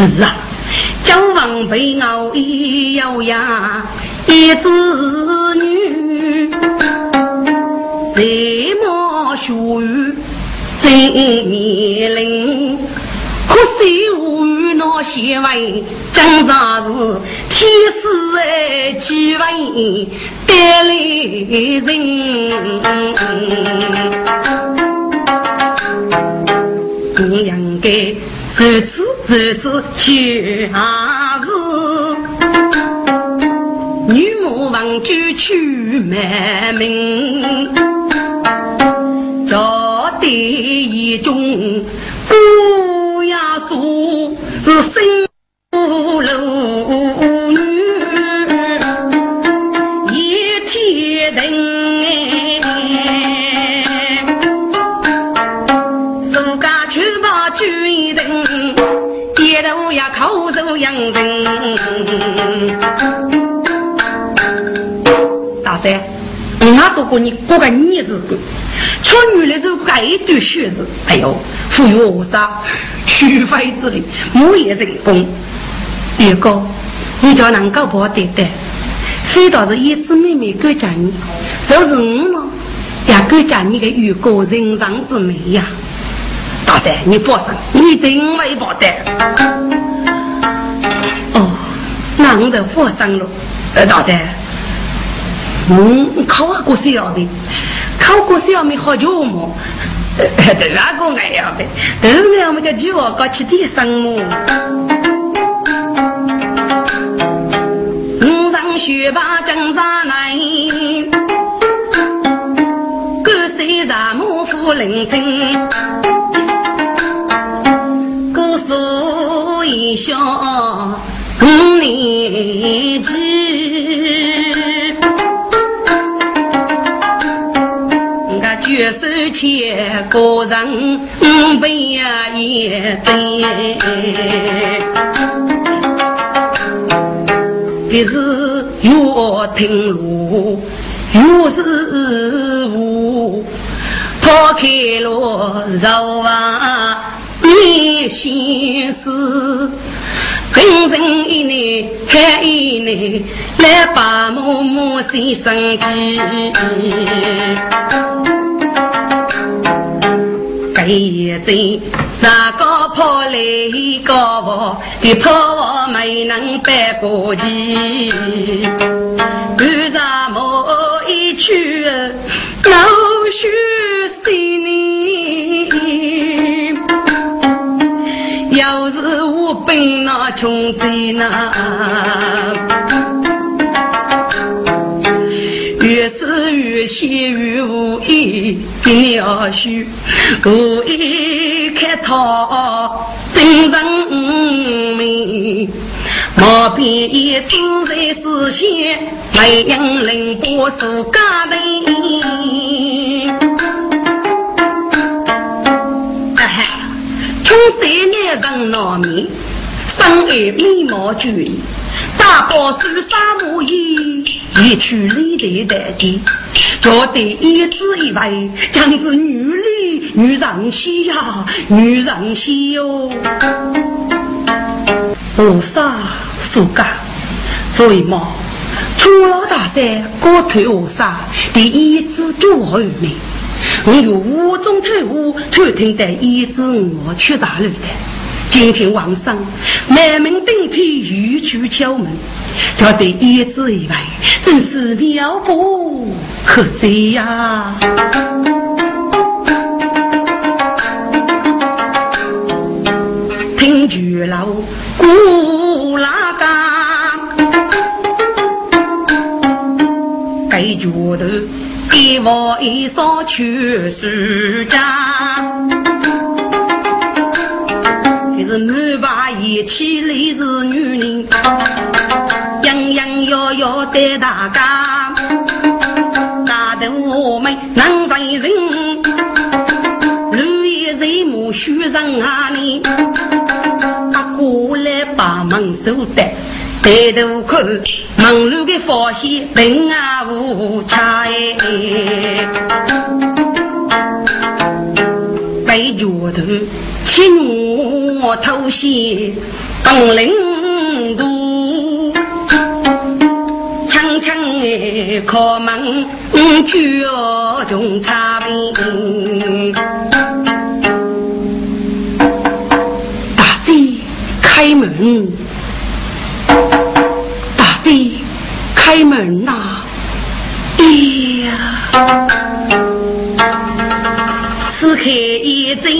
是啊，交往被熬一咬牙一子女，谁莫学真年龄。可惜无语那些位，讲啥子天师哎，几位得来人，我应该如此如此却还是，女魔王就去卖命，找得一种。素是大三，我都过你过个日子，瞧女的就盖一堆血子，哎呦，富裕我啥？取非之力，木也成功。二哥，你叫能够把对待，非倒是一子妹妹敢嫁你，就是我嘛，也敢嫁你个玉哥人上之美呀。大三，你放心，你对我没保的。哦，那我就放心了。呃，大三，嗯，考过小的，考过小的好久嘛。都哪个爱呀？呗，都那么叫几我搞起点生么？五上学把江山来，各谁让母夫领情？姑苏一笑五年级。绝手千个人被呀也在，可是越听路越是雾，抛开了肉啊你心思，跟人一年看一年，来把默默心生气。一阵山高坡来高坡，一坡没能搬过去。半山毛一去老须心里，要是我本那穷在那。越是越险越无意，给你二叔无意开套真人命，毛笔一支在思想，没人能把手家的。哎哈，穷三年人难免，生爱美貌绝，大宝手沙木衣。一曲李代代的，觉得一字一位，将是女里女人稀呀，女人稀哟。菩萨所讲，所以嘛，从老大山高头下山，第一字就好美。我有五种头物，偷听的一字我去查路的。今天晚上满门顶替，玉去敲门。叫得一字一外，真是妙不可及呀！听句老古拉讲，该觉得一窝一少全是家，是满把义气来自女人，样样要要对大家，大头我们能忍人，绿叶人母须人啊你，阿过来把门守得。抬头看，门然的发现平安无差哎。背脚头请我偷袭本领多，轻轻开门就中差评。开门，大姐，开门呐！哎呀，此刻一阵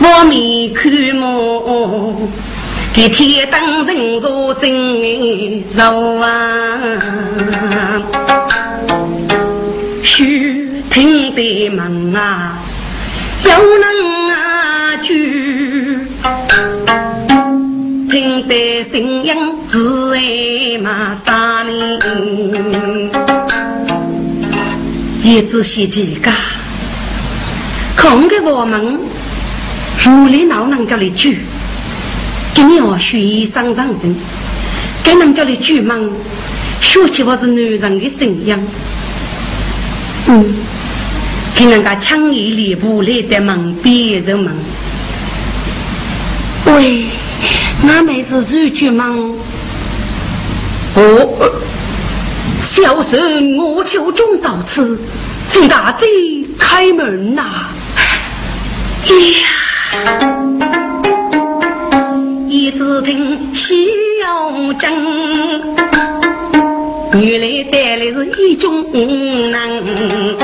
我面看目，给天灯人坐真柔啊，虚听的门啊，有人啊举。听得声音自然嘛杀人，也仔细几个，空给我们如里老人家的举，给你要学医生上人，给人家的举门，学起我是男人的信仰，嗯，给人家强一礼物来的门别人们，喂。那妹是日剧吗？哦，小生我求中到此，请大姐开门呐！一只听小正，原来带来是一种人。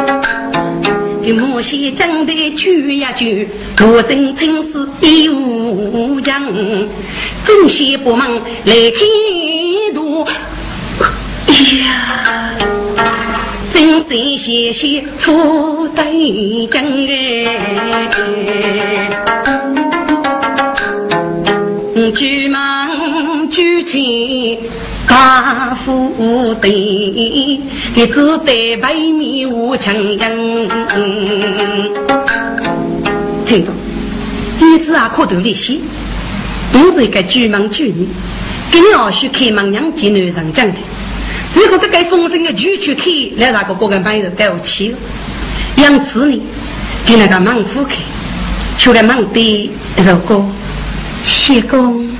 给母西讲的句呀句，我真真是一无强，真些不忙来看图。哎呀，真是谢谢福德讲哎，举忙举起。家父的，一只白白面无强人。听着，一只啊可头利息，都是一个巨门巨女，跟你二叔开门娘见男人讲的。如果这个风声的巨去开，来那个过个半日该我去？因此呢，给那个门夫开，出来门的如果谢公，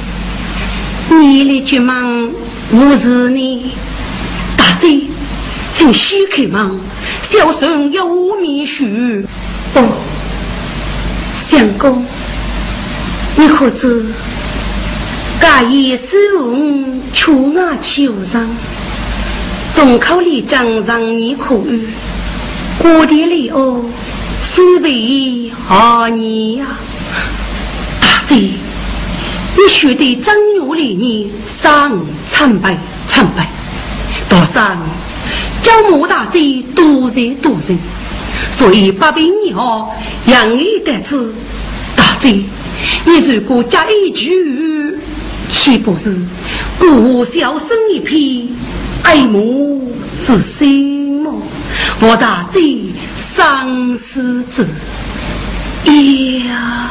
你的巨门。我是你大姐，请先开忙。小孙要我面许。哦，相公，你可知？假以手无出外求上，众口里讲让你可遇，过的里哦，是为何你呀？大姐。你学的正月里呢，上参拜参拜，到上叫莫大姐多人多人，所以八百年后养育得子大姐，你如果加一句，岂不是故小生一片爱慕之心么？我大姐生死子呀。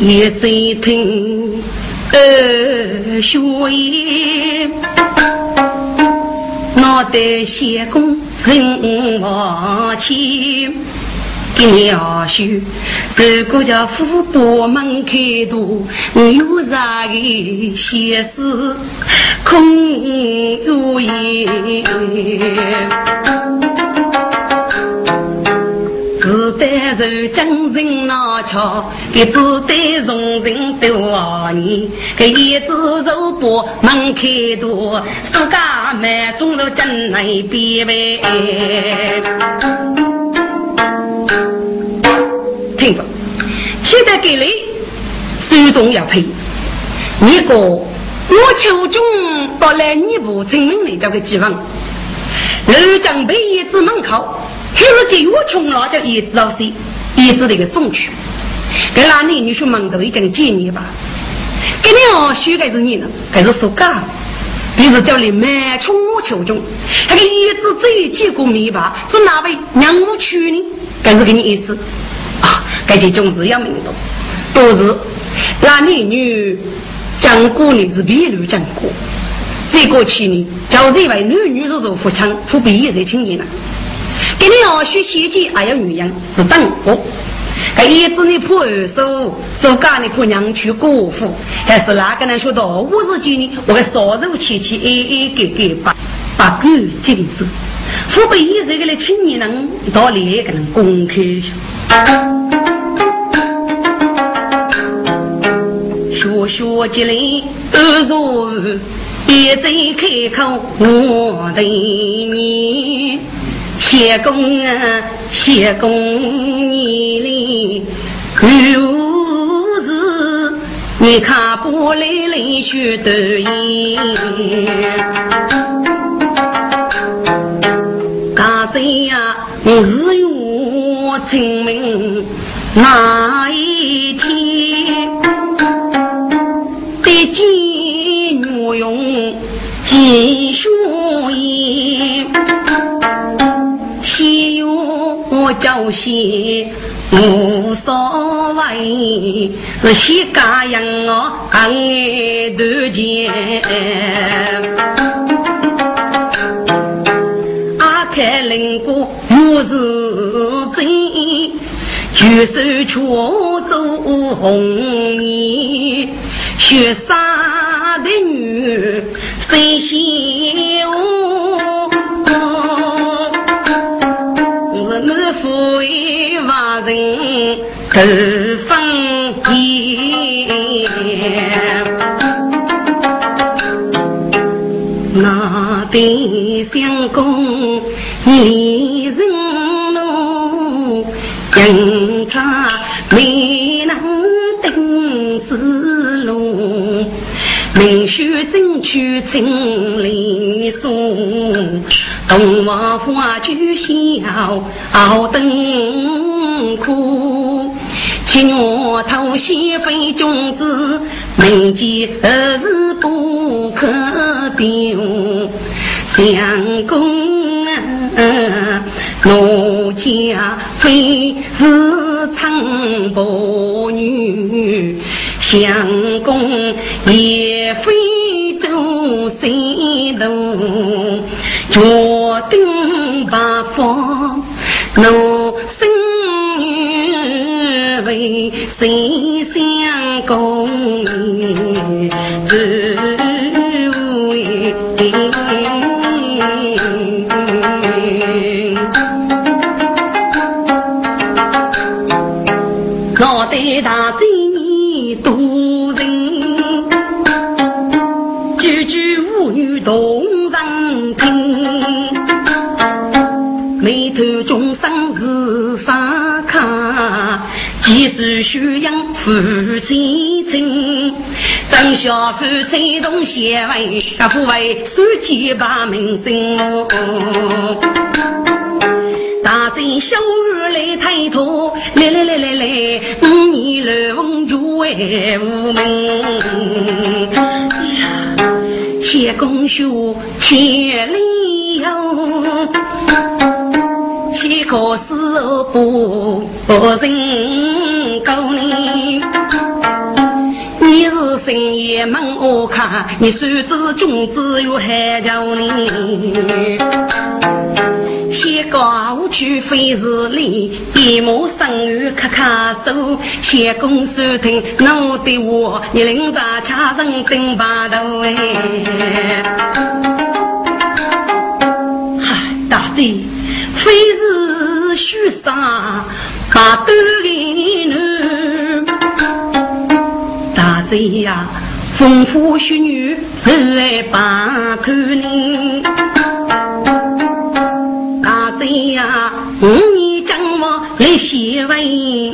一再听二学言，脑袋先公人往前，给二叔，如果叫虎把门开读，有啥个闲事空有言。只待受将人拿桥，一只得从人多二年，这一只肉包门开多，世界满中都真难比呗。听着，现在给你手中要配，你个我秋中到来你不证明你这个地方，楼江北一子门口。还是借我穷了，叫叶子老师，叶子那个送去。给那男女婿们都已经见你吧？给你哦，修的是你呢，还是说假？给你是叫你满穷求中，那个一子最见过面吧？是哪位娘母娶呢？该是给你意思啊？该这种事要明白，都是那男女讲过你是别人讲过，再过去呢，叫这位女女是做富强，富毕业在青年了。给你要学习姐还要女人是等我。哎，一子你破二手，手干你破娘去过户，还是哪个人说到五十几呢？我个少肉切切，哎哎给给把把狗精子，父辈一这个来青年人到里个人公开学学积累二十，别再开口我对你。谢公啊，谢公，你哩可是你看不来泪血的眼，刚才呀日月清明那一天，用金雪衣。西我叫西无所谓，是西家养我俺多钱。阿开林过我是真，举手出走红衣，雪纱的女谁嫌我？富一万人头分烟，那对相公一人路，人差没能定死，明须争取千里送。东王花酒笑，灯苦。七月头西飞君子，明见儿时不可丢。相公啊，我家非是长伯女，相公也非周三路。决定八方，我生为谁几时宣扬夫妻情？张小夫催动协会，各府为书记把名声。大贼小儿来抬头，来来来来来，五年来风就为无名。谢公兄千里哟。岂可是不人高呢？你是深夜门我看，你孙子君子有海叫你。先高去非是理，一目生于咔咔手。先公收听我的话，你领着家人顶把头哎。嗨，大姐。非是虚杀把斗给男，大贼呀，风花雪月是来把头人。大贼呀，你将我来写为，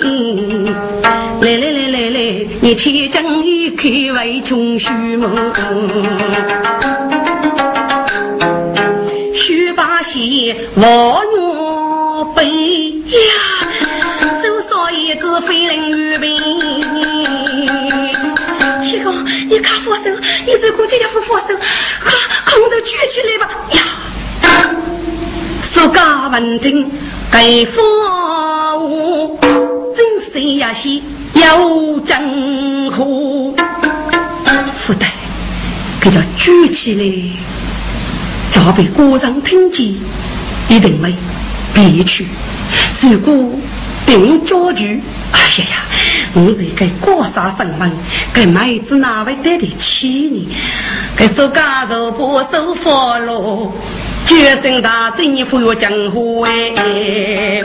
来来来来来，你且将一口为穷须梦。须把戏望我背呀，七哥，你看佛手，你是估计要扶佛手，快！空手举起来吧！呀，苏家闻听该父母，真是呀些有真乎。不对，给他举起来，假被国丈听见，一定会憋屈。如果定家具，哎呀呀，我是一个国杀身份，给妹子哪会得得起呢？给苏家肉不收佛喽，决心大政府要江湖哎，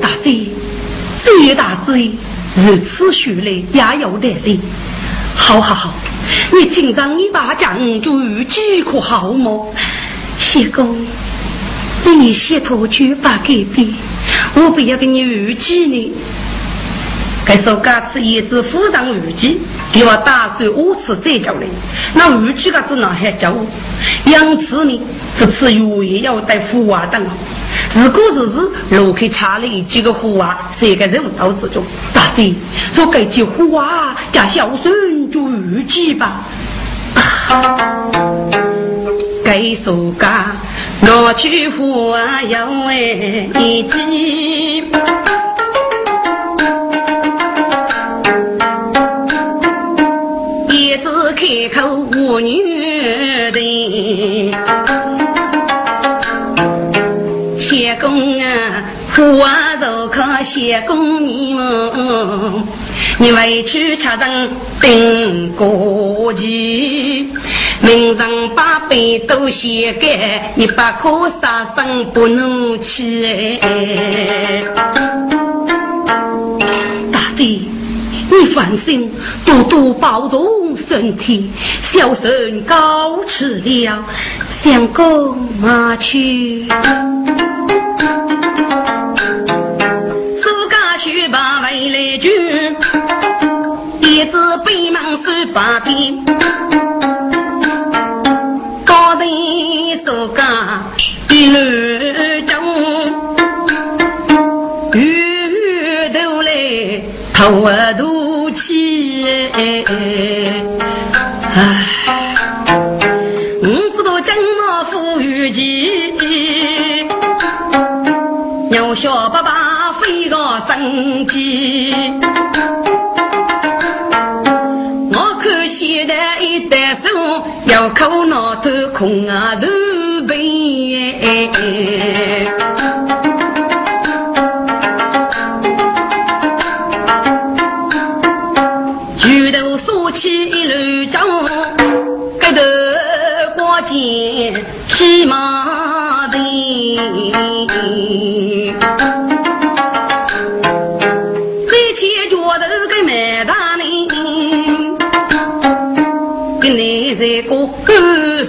大贼，罪大罪。如此说来也有道理。好好好，你请上一把将就预计可好么？谢公，这些托举把改变，我不要给你预计呢。该说这次一直附上预计，给我打算五次再叫来。那预计个只能还叫我杨次呢？这次又要带福娃等。自古日日，路口插了几个虎娃，是一个人道之中。大姐，说该句虎娃加孝顺就预计吧。该说家拿去虎娃要为一计，一直开口无女的。公啊，花肉可谢公你们，你委屈吃人顶过期，名人把杯都写给你，不可杀生不怒气。大姐，你放心，多多保重身体，小生告辞了，相公马去。一只北门手把鞭，头啊肚起，哎，我知道将我富裕起，要小爸爸飞个生计。要靠脑头空啊头背，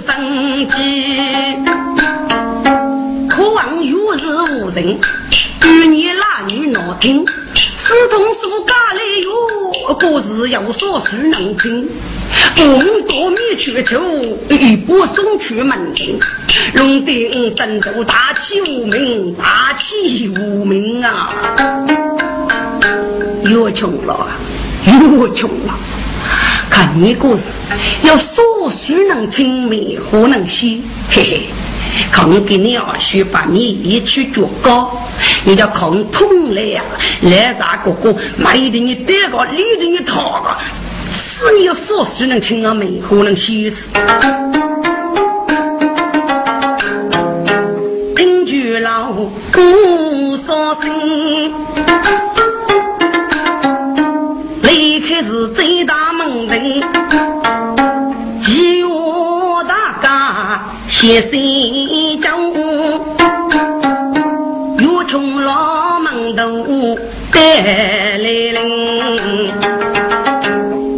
生机，渴望有日无人，与你男女闹听，四通书家里有，故事有所书能听。不多米去求，一步送去门庭。龙鼎神都大器无名，大器无名啊！越穷了，越穷了。看你故事，要所书能清灭，何能写？嘿嘿，看我给你二叔把你一去脚高，你叫看痛了呀！来啥哥哥，买的你得个，理的你讨个，是你要所书能清啊灭，何能写字？听句老姑说声，离开是最家写心中，越穷老门头带来人，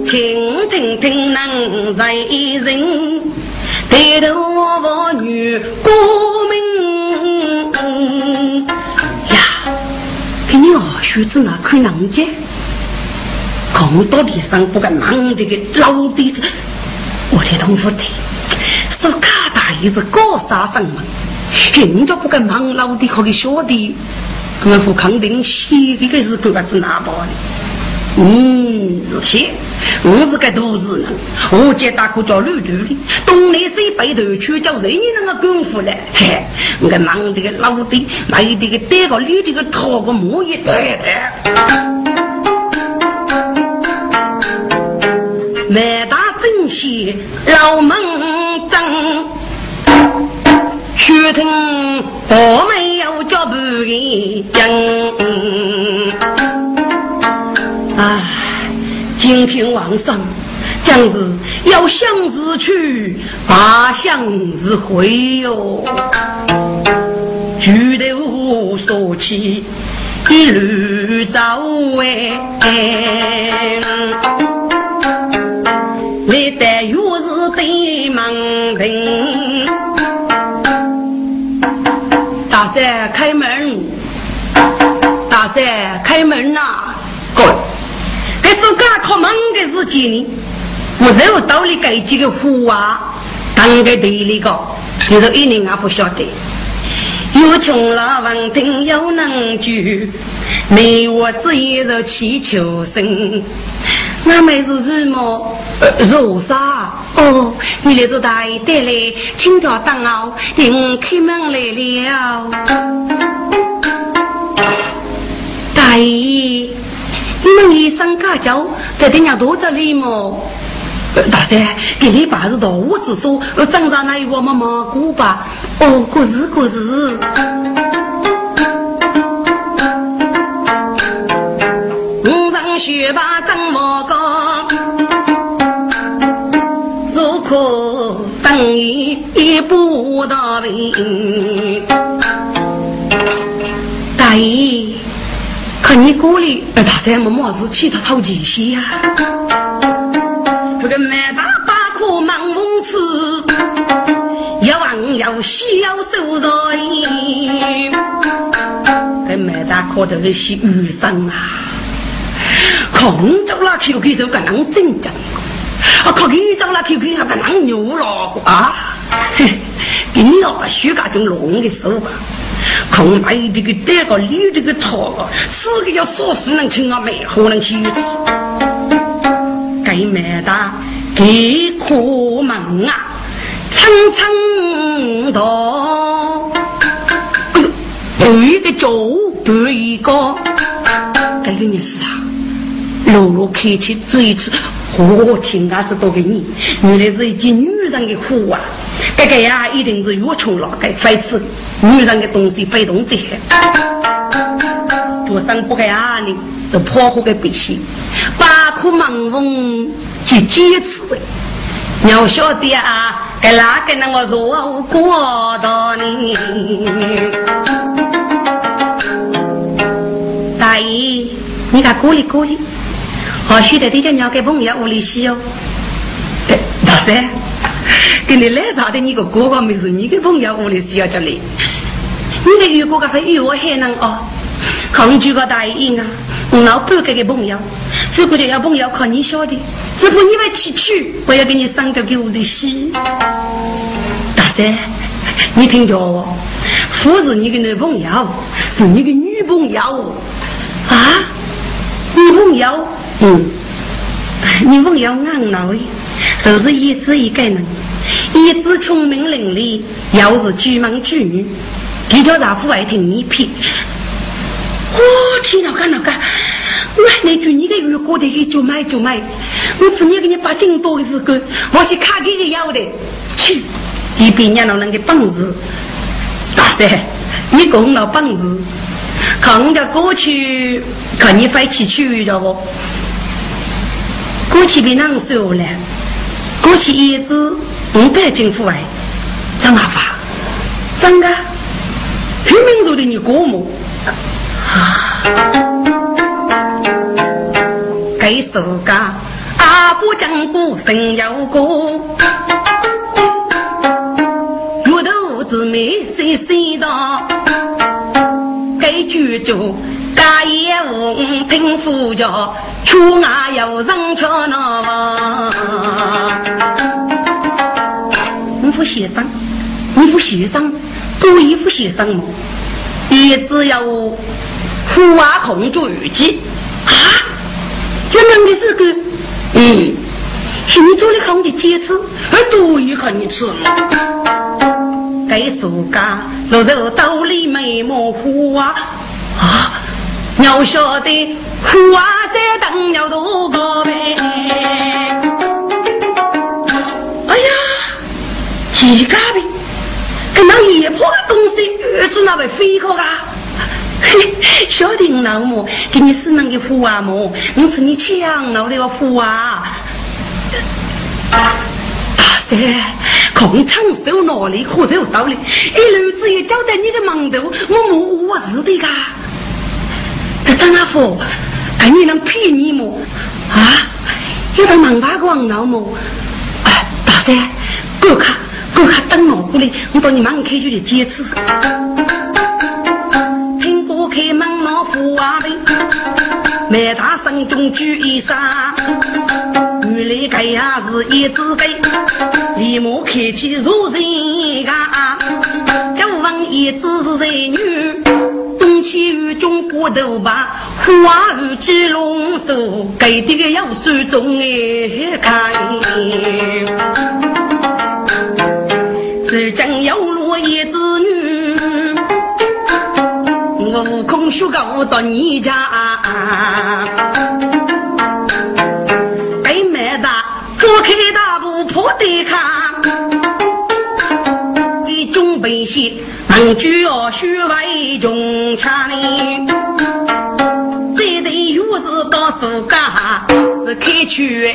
请听听能在人，抬头望女过门呀，给你二叔子那看能见。扛到地上不敢忙的个老弟子，我的同父的，说卡是高杀生嘛，人家不敢忙老弟和你小弟，我父肯定写的个是个子拿包的，嗯，是些，我是个都市人，我家大可叫绿头的，东南西北头去叫人人的功夫嘞。嘿，我忙这个老的，买这个带个里这个套个木一袋袋。满大正西老门正，血听我没有脚步的人。啊，今天晚上将是要向日去，怕向日回哟。举头说起一路走哎。历代月是对门庭，大山开门，大山开门呐！哥，这是刚开门的事情呢，我肉兜里盖几个虎啊，当个地里个，你说一年也不晓得。有穷了闻听有能举，没我只一日祈求生。那妹是什么？如啥？哦，你来是大爷带来，请叫等哦，迎开门来了。大爷，你们医生家教在爹娘多着礼么？大三，给你爸是到我之说，镇上那一个妈妈过吧？哦，过日过日。一一步到位。大爷，看你过来，大三么么是气他透气些呀？这个满大把可忙蒙吃，要往要西要收着衣。这满大可都是些雨生啊，空着那 QQ 就跟人正正，啊，空着那 QQ 就跟人牛了啊，给你老许家种龙的手吧。空白这个带个你这个套，四个要说死能请啊没可能去吃。该买的给可门啊，层层道，一个脚步一个，这个意思啊，路路开起这一次，我听啊子都给你，原来是一件女人的苦啊，这个呀一定是越穷了该非吃女人的东西非动这些。做生不给啊你是破坏个百姓，把苦盲翁去坚持。你要晓得啊，给哪个那我说过的呢？大爷，你看过来过来，好许的对家娘给朋友屋里洗哦。大三，给你来啥的？你个哥哥没事，你给朋友屋里洗要叫你。你的鱼哥哥还鱼我还能哦。抗拒个大爷啊！我老半个个朋友，如果就要朋友靠你晓得，只不你们去取，我要给你上交给我的戏。大三，你听着哦，不是你的男朋友，是你的女朋友啊！女朋友，嗯，女朋友硬脑的，就是一字一个人，一字聪明伶俐，又是巨门巨女，你叫丈夫爱听你批。我天哪，干哪干？我那句你个月过得去就买就买，我只年给你把金多的时候，我是卡给你要的。去，一边娘老人的本事，大三，你功劳本事，看我家过去，看你飞起去了不？过去别难受了，过去一直五百斤户外，张阿发，张个，拼命做的你过目。给暑假，阿婆讲过神有过，月头姊妹谁谁的？给舅舅家业务听夫家，出外有人吃那？副先生，你副先生，多一副先生嘛？也只有。苦娃控住雨季啊！这个，嗯，是你做的好的坚持，还多一看你吃了。该暑假露在兜里没模糊啊啊！要晓得花在等了多个呗。几个呗，跟那野坡的东西，越子那位飞过啊！小丁老母，给你是那个福啊母？我是你抢了的福啊！大三，空枪手哪里可有道理？一路子也交代你的忙头，我没我是的噶。这张阿福，看你能骗你么？啊，有个忙八个老母，哎，大三，过看过卡等我过来，我到你门口就去接次。开门老虎啊的，满大声中举一声，原来这呀是一只狗，立马开启如人家，就问一只是才女，东起于中国头吧，花雨起龙首，给的个要算中哎看，是真有落一子女。我悟空学高到你家，北门大，左开大步破对看，一中百姓能举要学为中强哩，这对又是到暑假是开去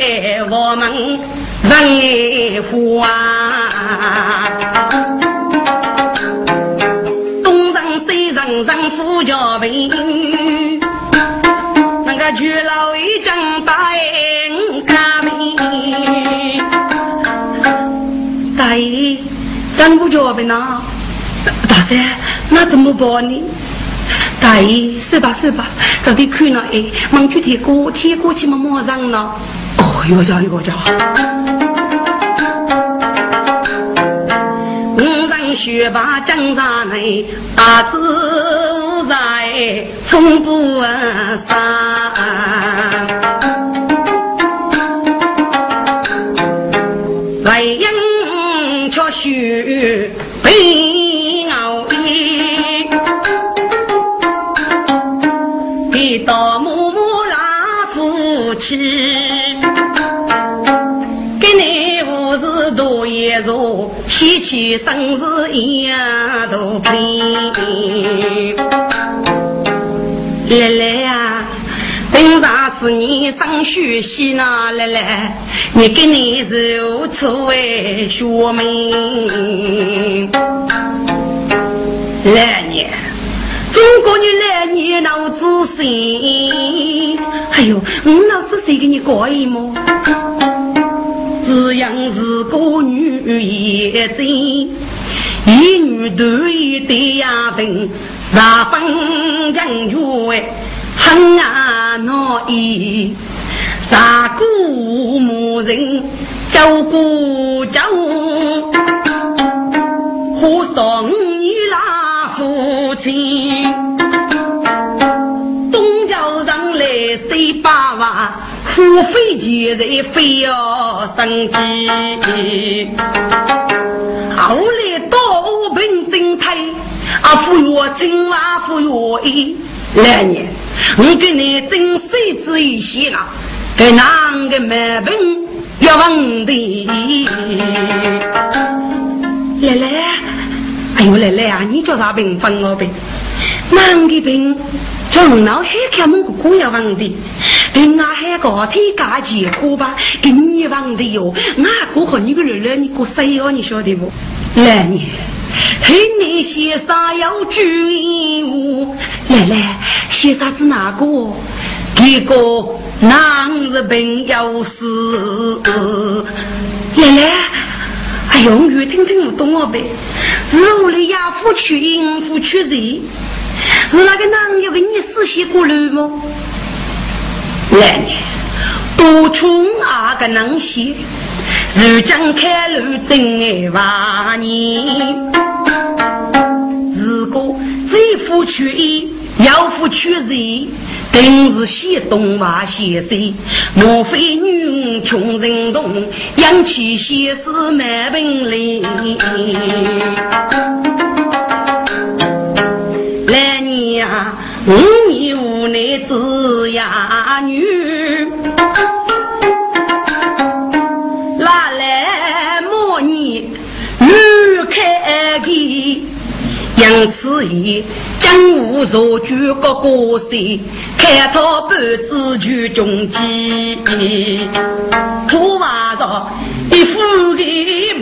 我们人啊。人人富家贫，那个巨老一张大眼看病。大爷，人富家贫呐，大三那怎么办呢？大对，是吧是吧，早点看了哎，忙具体过，天过去嘛马上了。哦哟叫哟叫，五人雪白江上内，白子在风波上。喜气生日样都配。来来呀，等上次你上学习呢，来来，你给你如出为学名。来你，中国你来你脑子谁？哎呦，我脑子谁给你过一么？只样是个女也真，一女多一对呀病，十分强绝，很啊闹意，杀过无人，救过救，火烧你那父亲，东郊上来谁把娃？不费钱财，非要生计。后来到我本正太，啊，服药青蛙服药医。来年，我给你真手指一些了，给哪个买本要问的？来来，哎呦，来来啊，你叫啥病？分我病？哪个病？从脑海看我哥哥要问的，跟俺海个天家结果吧，给你问的哟。俺哥和你个儿儿，你过谁哦？你晓得不？来年，嘿，你先生要注意我。来来，先生是哪个？一个男日本要死。来来，哎呦，我听听不懂我呗。是我的亚夫去应付去人。是那个男的为你死心过路吗？来多穷啊个能些，如今开路真爱万年。如果再付出一，要付出人，定是先东娃些谁？莫非女穷人动，养起些是没本领？来年啊，五年无奈子呀女，哪来莫年女开开？杨次义，江湖若举个歌谁？开套半子举中计，土瓦上一副的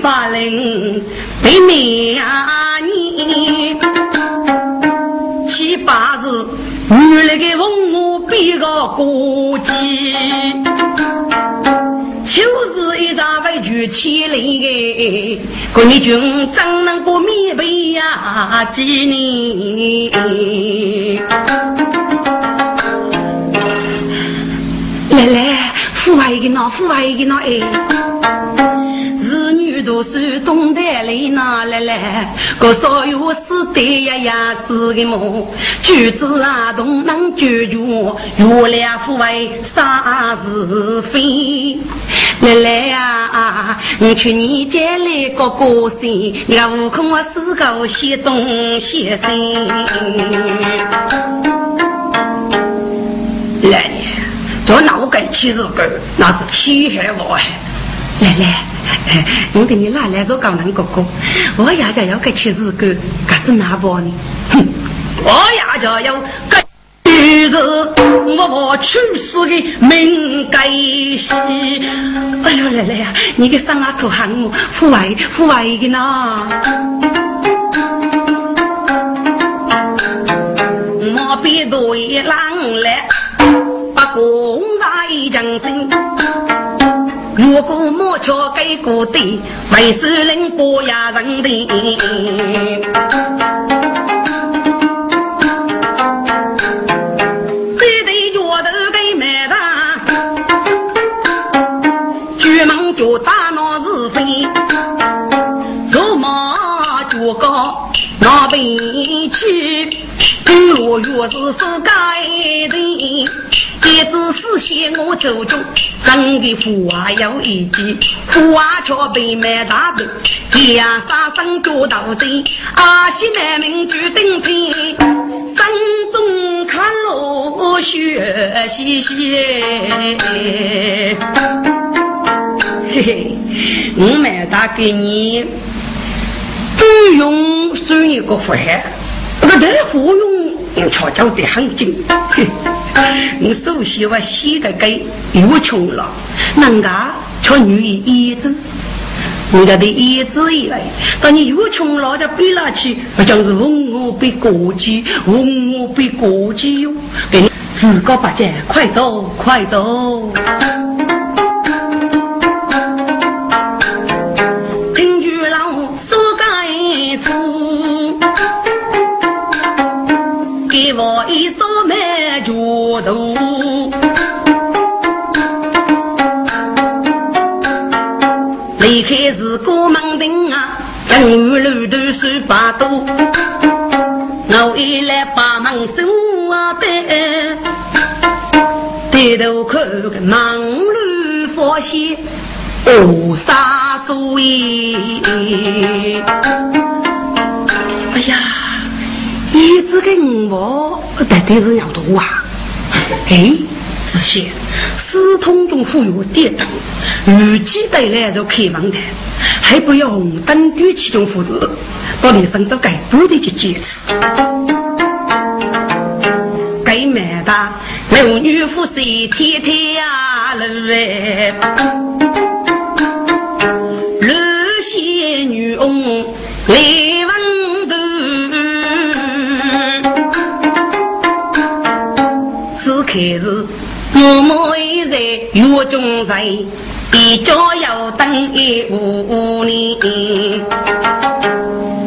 八零被灭你，七八字女来个文武比个国际。就是一场为举千里的国军，怎能不面背呀？几年？来来，父爱的那，父爱的那哎。都是东台来哪来来，个所有是对呀呀子的梦，举子啊都能解决，月亮抚慰啥是非？来来呀，我去你家来个歌声，我悟空我是个写东写西。来，这脑改七十个，那是七海我来来。我等你哪来做高能哥哥？我也家要个七十个，嘎子拿包呢？哼，我也家要个女子，我我去死的命该死！哎呦，来来呀，你给上阿头喊我父爱父爱的呢？我别多一郎来，把公在将心。如果莫桥改过的，为首领不压人的。这对脚头给买大，举门脚大那是非，走马脚高那背起，公路越是所改的。一子四线我走中，真的富娃有一计，富娃却被卖大头，天杀生脚到贼，阿西满门就顶天，山中看落雪兮兮。嘿嘿，我买大给你，都用算一个饭，我大户用悄悄的很紧。我首先我洗个给又穷了，人家却女于衣子，人家的衣子以来，当你又穷了，就比那去，那将是问我比国际，问我比国际哟。给你自个八戒，快走快走。离开是过门庭啊，江雨路头手把刀，我一来把门锁啊得，低头看个忙碌发现哦啥所谓？哎呀，一直跟我到底是鸟多啊？哎，四通中忽有跌倒，雨季带来就开门的，还不要红灯对其中扶持，到底生着该不的去坚持。该买的六女夫谁天天呀路哎，六仙女翁来在月中在，一家要等一五年。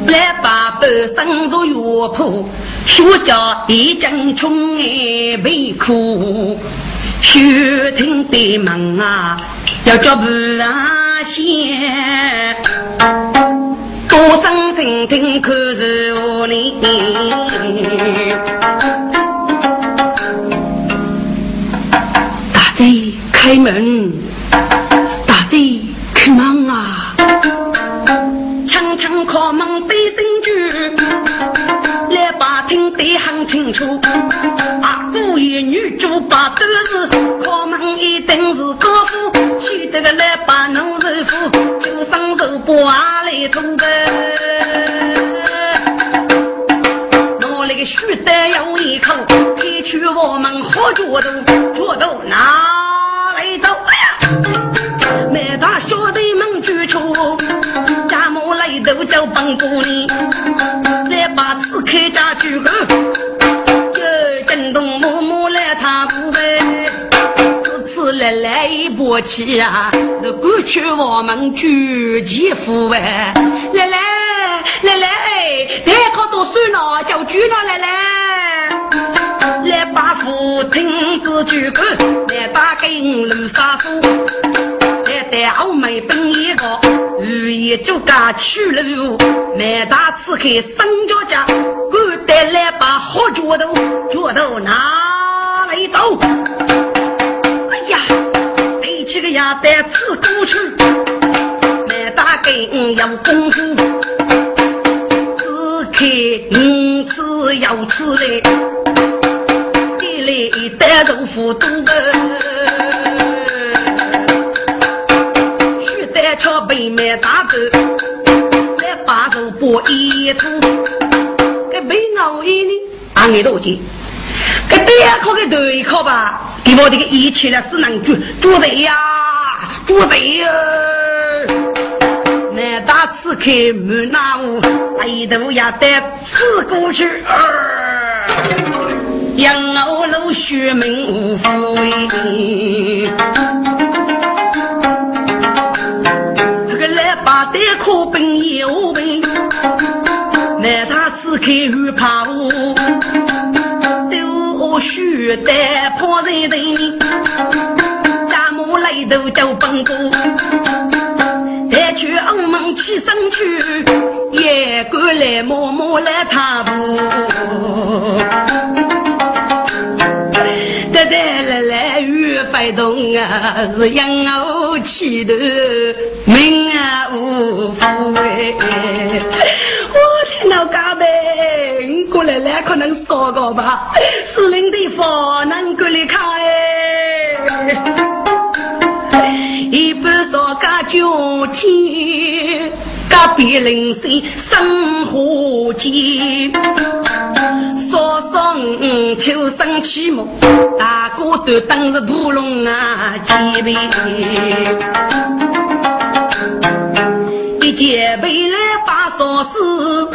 来把半生入月铺，学家已经穷哎悲苦。雪听的门啊，要叫不啊先，歌声听听看着你。开门，大姐开门啊！锵锵敲门得声句，来把听得很清楚。阿，姑爷女主把都是敲门一定是高夫，气得个来把农师傅就双手把阿来吐呗。我那个须得有一口，开去我们喝脚头，脚头拿。哎呀，没把小弟们举出。来头就帮过你，来把刺开家具后，就震动默默来他不会，此次来来一波气呀，是过去我们举起父哎，来来来来，太好多算了，就举了来来，来把父听子举口，来打给路杀手，来带欧美本一个。御爷就敢去了，来把刺客生脚家，我带来把好脚头，脚头拿来走。哎呀，背起个鸭蛋刺过去，满大根要功夫，刺客五次要刺来，地里一袋豆腐多。朝北面打走，来把手拨一吐，给背熬一呢，俺给多钱？给第二考给头一考吧，给我这个一起来是能做做谁呀？做谁呀？难打刺客没拿我，来头也得刺过去。杨傲楼血门无福得可本有本，难他只看后怕我，都须得破人头，家母来头就奔过，带去澳门起身去，也敢来摸摸来踏步。摆动啊，是养我气头，命啊无福哎！我听到嘎呗，过来来可能说个吧，司令的话能过来看哎，一般说嘎交钱，别人生活艰。早上秋生起木，大哥都等着屠龙啊结备，一结备来把烧死，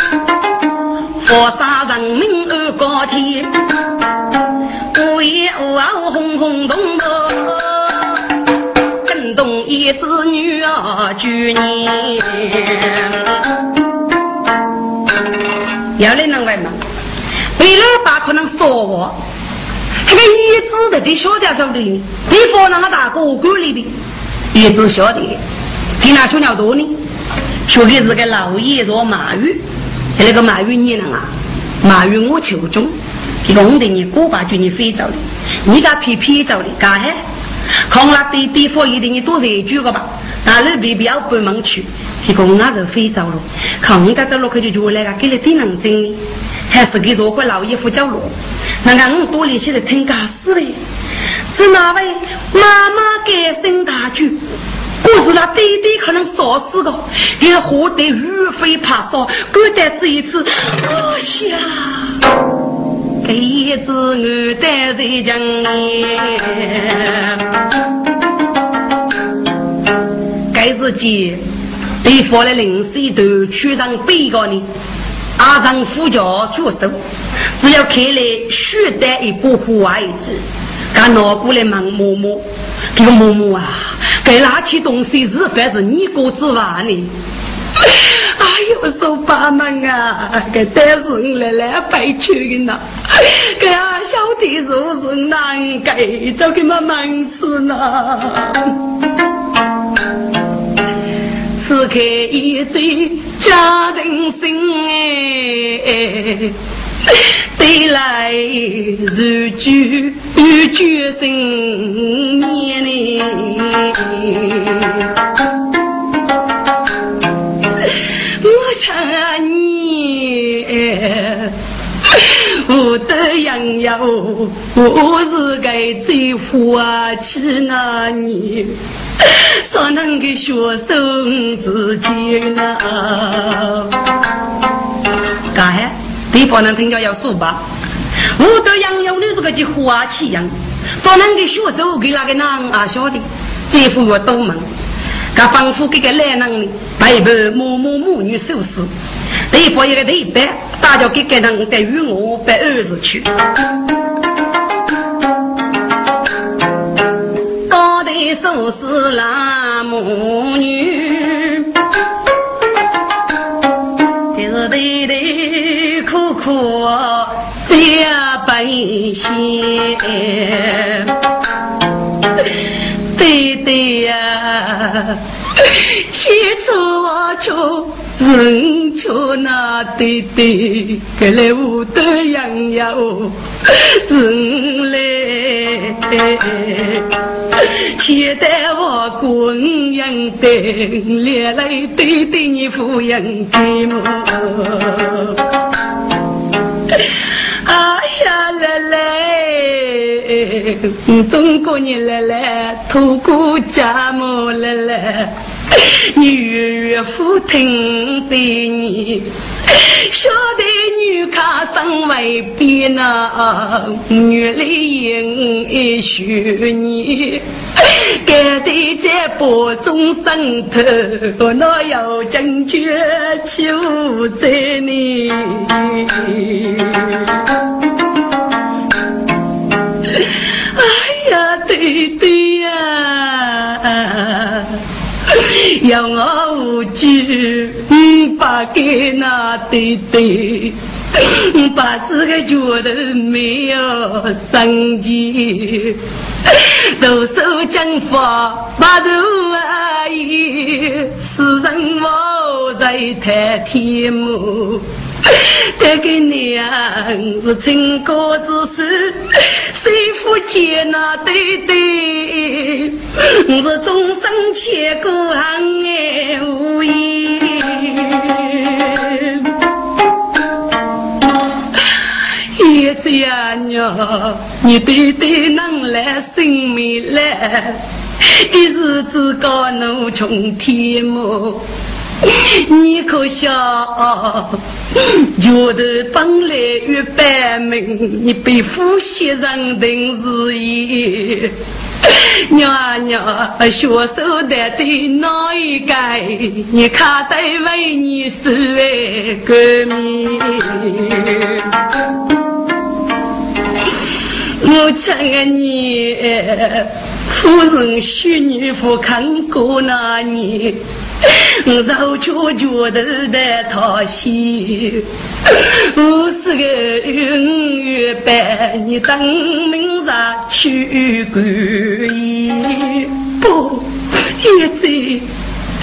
佛杀人民而高天，午夜午后轰轰动动，一子女儿举年，要来能来吗？为了把可能说我，那个一子的得晓得晓得，你放那个大锅锅里边，一直晓得，比那小鸟多呢。说的是个老爷说马玉，那个马玉你呢啊？马玉我求中，这个我的你过把就你飞走了，你个皮皮走了，干哈？看那地地方一定你多热句个吧？那里别不要不门去，这个我那是飞走了，看我在这路口就叫来个给你点能整呢。还是给做块老衣服叫路，那个我多年前的听家事嘞，是哪位？妈妈改生大局？我是那弟弟可能烧死的，也活得雨飞爬烧，孤单这一次，哎呀，给一子我带在江该自己对方的零碎头去上背个呢。阿上副教学手，只要看来学得一把火儿子，他拿过来问嬷嬷：“这个嬷嬷啊，该拿起东西是不是你哥子玩呢？”哎呦，说爸们啊，该但是我来来白去的呢，给俺小弟如是难给，就给妈妈吃呢。此刻已在家庭心哎，对来如举决心念你，我劝你，我的杨呀，我是该最花气那你，所能给学生自己呢？干啥？地方能听着要说吧，我的杨勇的这个就花气样，说能给学生给那个男啊晓得，这副我都问，他仿佛给个男人。陪伴母母母女收拾，对方一个对白，大家给个人带与我把儿子去，高头收拾那母女，这是对对。苦加百姓，对对呀，起初我就认出那对对，给来我的养呀人来，期待我滚养的，连来对对你抚养的么？哎呀，来来，中国人来来，土姑家母来来，女岳父听的你，晓得女卡上为别那，女里应一许你，该得在播中生头，那要坚决求在你。呀，弟弟呀，要我无惧，把给那弟弟，把这个觉得没有生气，都手将法把头阿姨，世人我在谈天目。这个娘是亲哥之事，谁负接那对对？是终生牵挂爱无言。呀娘，你对对能来生命来，一日之高怒冲天幕。你可笑，觉得本来与百名，你被夫妻认定是一。娘啊娘，学手的的哪一个？你看得为你是为革命。我劝你，夫人娶女夫看过那年。我就觉得的讨喜，我是个云月半，你等明日去管伊不一走。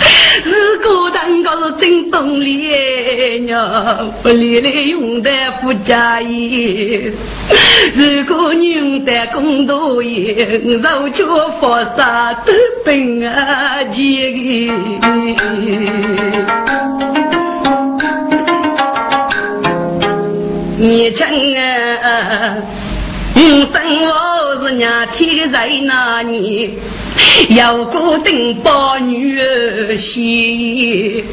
如果当个是真懂脸娘，我连来用的富家业；如果你用的公道业，肉脚发杀都本啊钱。你讲啊，人生我是娘天在那里。要过登报女儿媳，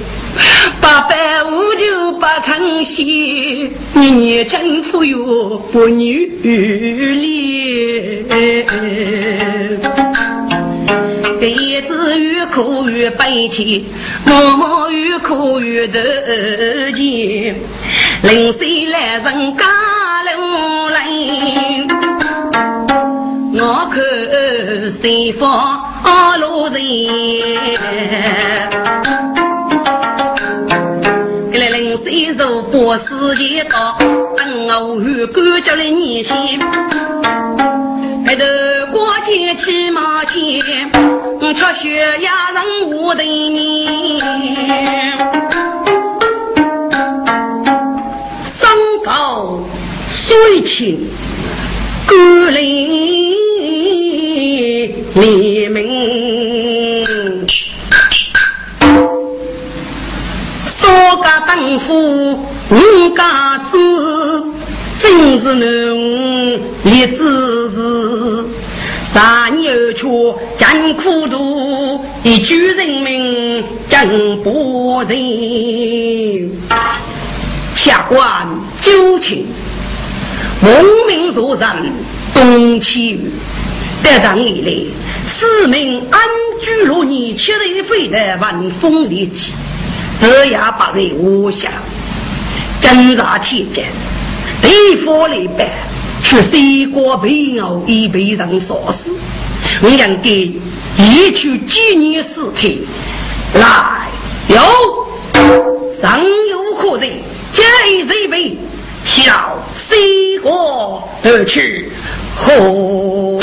八百五就不肯写，你年轻富有不女哩。孩子越哭越悲戚，妈妈越哭越得劲，零岁来人家看西方路人，一来零岁如波世界道，等我与官家来年轻，抬头过街骑马前，吃血压人我的面，山高水清甘霖黎明，少家当夫五家子，真是难立志士。三年却艰苦度，一举人民真不得。下官九卿。农民所人东起于得上以来，四名安居乐业，七人飞的万风烈气，这样不在我想。侦查天间，地方里边却谁国被我已被人杀死。我应该一去纪念尸体。来，有尚有可人，皆一备。笑西国而去，何？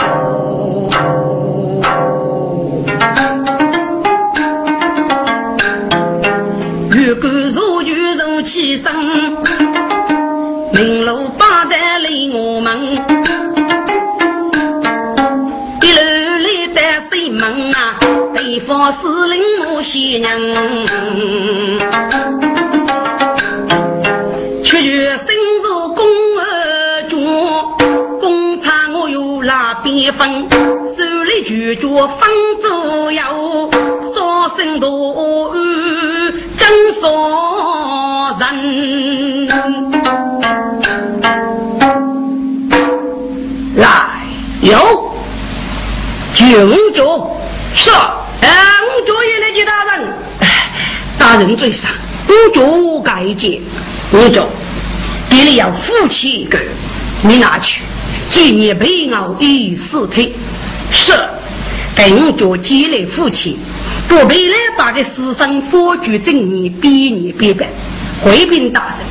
月光如玉如起身，明路八代离我门，一路来得西门啊，北方司令我先人，分，手里举着方左右，杀生多案真杀人。来，有军主是，五主也来接大人。大人最上，五主该接，五主，给你要夫妻一个，你拿去。今年被熬已死退，是更加积累福气，不必来把个世上佛举正义比拟比白。回禀大人，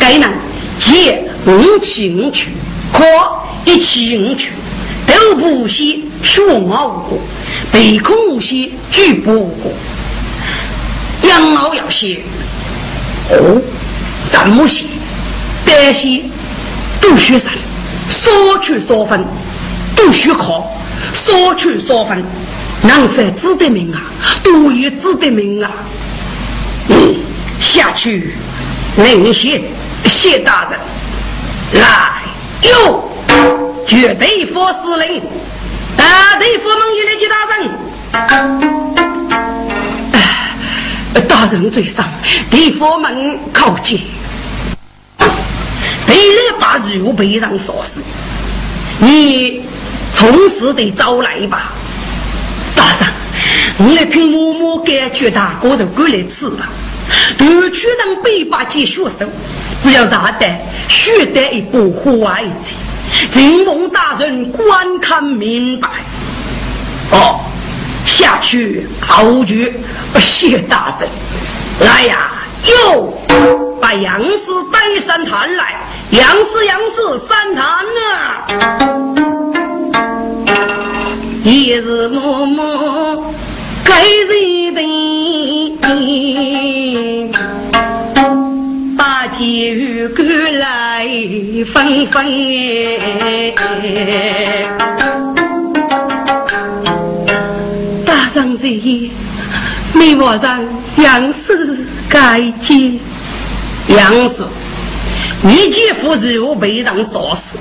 该人借五起五去，可一起五去，都不惜说我无过，被恐无息拒不无过。养老要写哦，什么写？这些都学生。少去少分，都需考；少去少分，难犯子的命啊！都有子的命啊！嗯，下去，领谢谢大人。来，哟，绝对佛司令，大队佛门一来接大人。大人最上，地府门靠近。你来把肉被人杀死，你从实得招来吧，大人。我来听嬷嬷感觉大哥就过来吃吧。团区上百把几血手，只要杀得学得一把坏子，请蒙大人观看明白。哦，下去后局，谢大人。来呀，又，把杨氏带上坛来。杨氏，杨氏，三坛呐！一日默默该人的，把酒赶来分分哎！大上这夜，没我让杨氏该接杨氏。你姐夫肉被人杀死，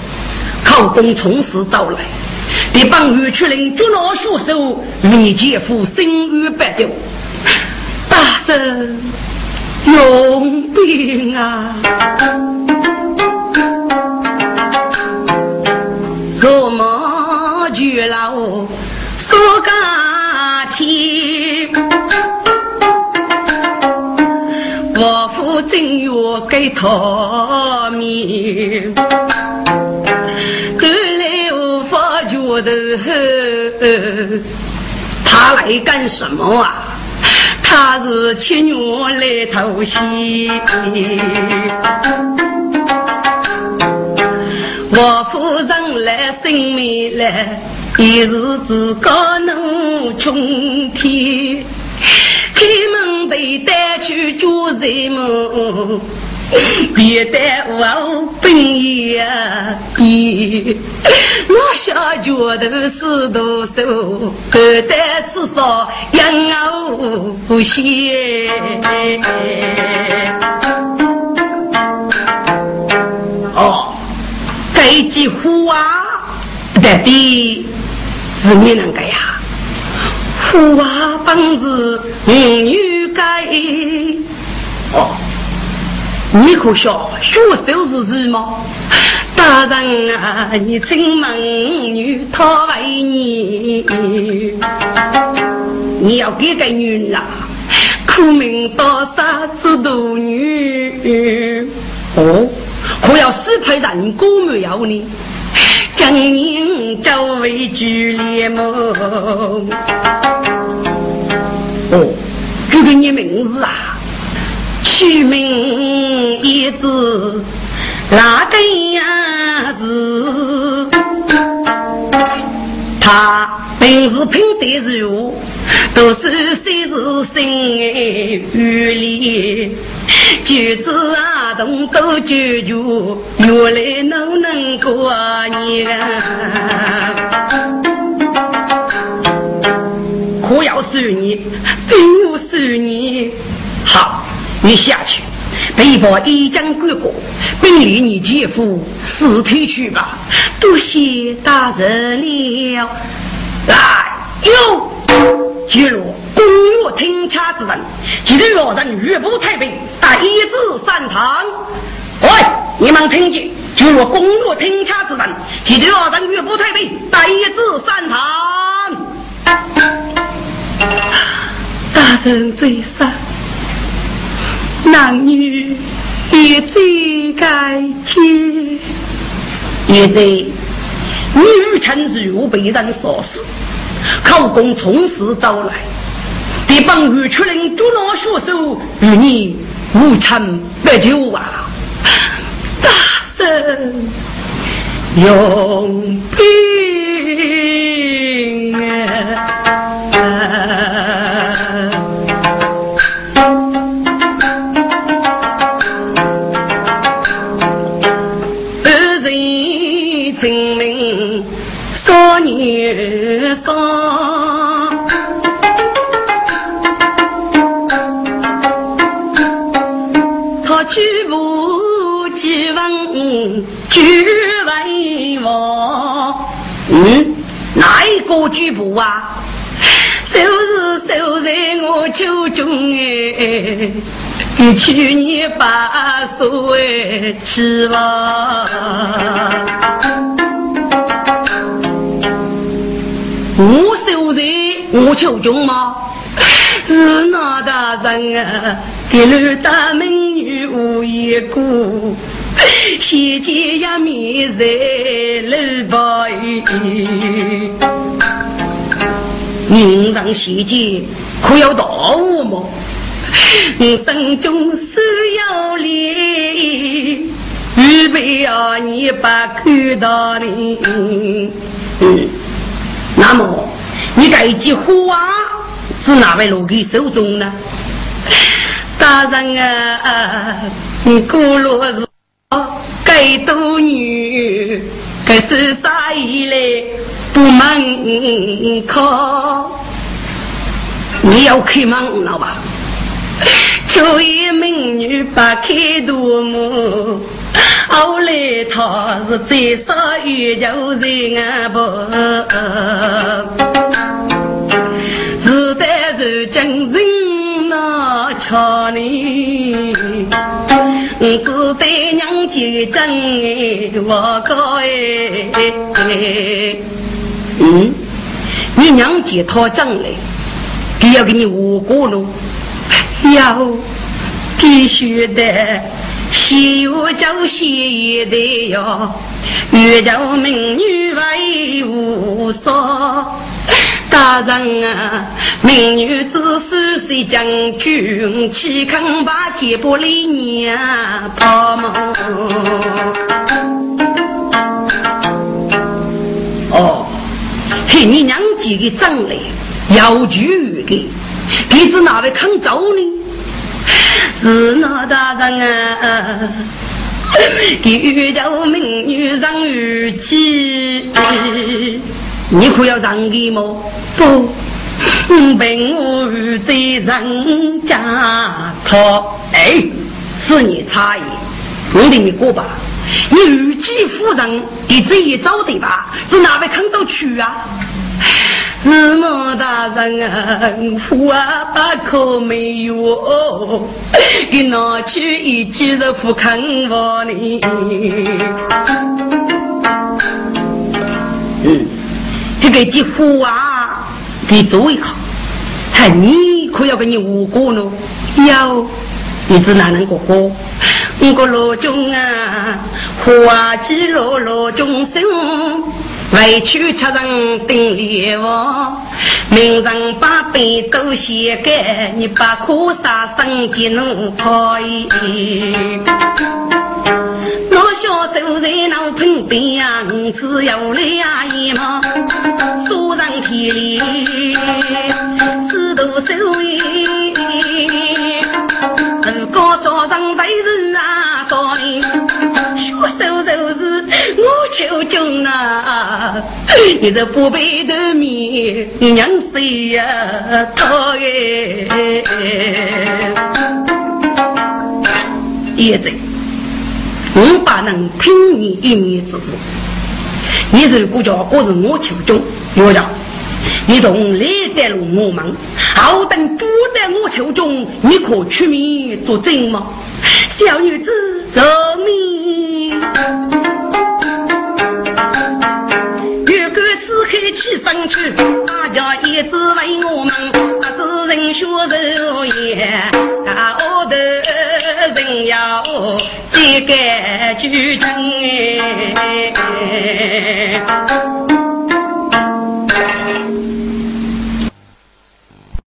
口供从实找来，得帮岳去令捉拿凶手，你姐夫生于白酒。大圣用兵啊！什么巨老给他面，得来无法觉得，他来干什么啊？他是七月来偷袭，我夫人来生命来，一日自个能穷天。开门得带去做人么？别得我本呀比，我小脚头是多手，可得至少养我不歇。哦，这句话到底是你能个呀？话本是女改哦。你可晓学手是什么？大人啊，你请问女讨为你，你要给个女啦，苦命多少子多女？哦，可要是派人过没有呢？将你作为举例么？哦，举个你名字啊？取名一字哪个样子？他平时品德如都是虽是心雨里，举止啊动都决绝，原来能能过年？可要是你，并不是你，你下去，背包一将归过，并离你姐夫尸体去吧。多谢大人了。来，有记录公约听洽之人，今日老人岳不太平，待一字三堂。喂，你们听见？记录公约听洽之人，今日老人岳不太平，待一字三堂。大人最上。男女也最该结，也在女臣如被人杀死，口供从实招来，别帮玉出人捉拿凶手，与你无仇不救啊！大圣永别举步啊，收拾收在我手中哎，比去年八岁起吧。我收在我手中吗？是那大人啊，给了大美女无一个，先见一面在楼巴人上西街可有大雾么？你心中是有理，预备啊你把看到你。嗯，那么你这句话是哪位罗给手中呢？大人啊，你过落是该多女，该是啥意来？不门口，你要开门了吧？秋叶美女把开多么？后来他是最少月球人不？自带如今人那瞧你，只得娘舅真我可哎。嗯，你娘姐讨账来，给要给你五个喽。要必须的，西岳叫西的哟，岳叫美女为无双。大人啊，美女只是谁将军，岂肯把姐不离娘跑吗？哦。给你娘几个账来，要拒给，给子哪位肯走呢？是那大人啊，给遇到美女让玉姬，你可要让给吗？不，本我在人家他哎，是你差异，我给你过吧。你玉姬夫人，你这一招对吧？是哪位肯走去啊？芝麻大人啊，话不可没有，给拿去一几日不肯我呢？嗯，这个几户啊，给做一下，看你可要给你五个呢？要，你只哪能过过？我个老中啊，花季落落中生。委屈吃人顶脸王，名人把杯都写给你，把苦杀生皆能可以。我小手在那喷边呀，只要来呀一毛，手上提里四多手艺，上在人啊，说你学手就是我求中啊，你这不背的面，娘谁呀？讨厌，叶子。我把能听你一面之词，你如果叫我是我求中，我讲你同来得了我们，好等住在我求中，你可出面作证吗？小女子奏命。如果此刻起身去，大家也只为我们，只人学柔言，我的人要。一个举证。